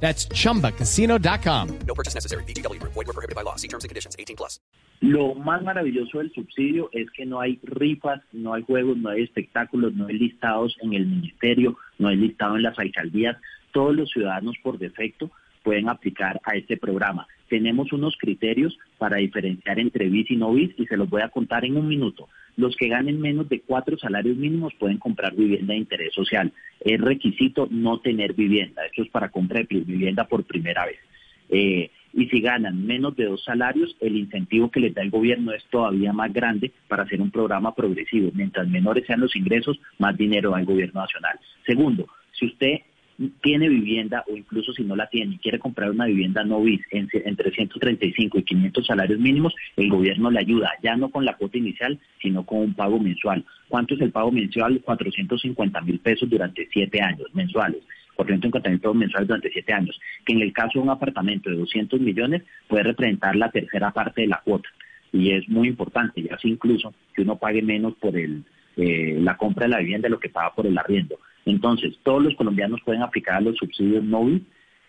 That's chumbacasino.com. No purchase necessary. BGW. Void were prohibited by law. See terms and conditions. 18 plus. Lo más maravilloso del subsidio es que no hay rifas, no hay juegos, no hay espectáculos, no hay listados en el ministerio, no hay listado en las alcaldías. Todos los ciudadanos por defecto pueden aplicar a este programa. Tenemos unos criterios para diferenciar entre bis y no bis y se los voy a contar en un minuto. Los que ganen menos de cuatro salarios mínimos pueden comprar vivienda de interés social. Es requisito no tener vivienda. Esto es para comprar vivienda por primera vez. Eh, y si ganan menos de dos salarios, el incentivo que les da el gobierno es todavía más grande para hacer un programa progresivo. Mientras menores sean los ingresos, más dinero da el gobierno nacional. Segundo, si usted tiene vivienda o incluso si no la tiene y quiere comprar una vivienda no bis en, entre 135 y 500 salarios mínimos, el gobierno le ayuda, ya no con la cuota inicial, sino con un pago mensual. ¿Cuánto es el pago mensual? 450 mil pesos durante siete años mensuales. 450 mil pesos mensuales durante siete años, que en el caso de un apartamento de 200 millones puede representar la tercera parte de la cuota. Y es muy importante, ya sea incluso que uno pague menos por el, eh, la compra de la vivienda de lo que paga por el arriendo. Entonces, todos los colombianos pueden aplicar a los subsidios móviles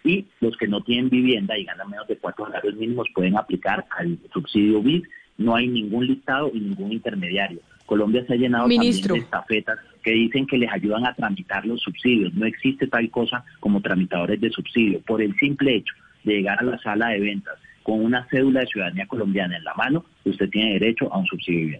y los que no tienen vivienda y ganan menos de cuatro salarios mínimos pueden aplicar al subsidio BID. No hay ningún listado y ningún intermediario. Colombia se ha llenado también de estafetas que dicen que les ayudan a tramitar los subsidios. No existe tal cosa como tramitadores de subsidio. Por el simple hecho de llegar a la sala de ventas con una cédula de ciudadanía colombiana en la mano, usted tiene derecho a un subsidio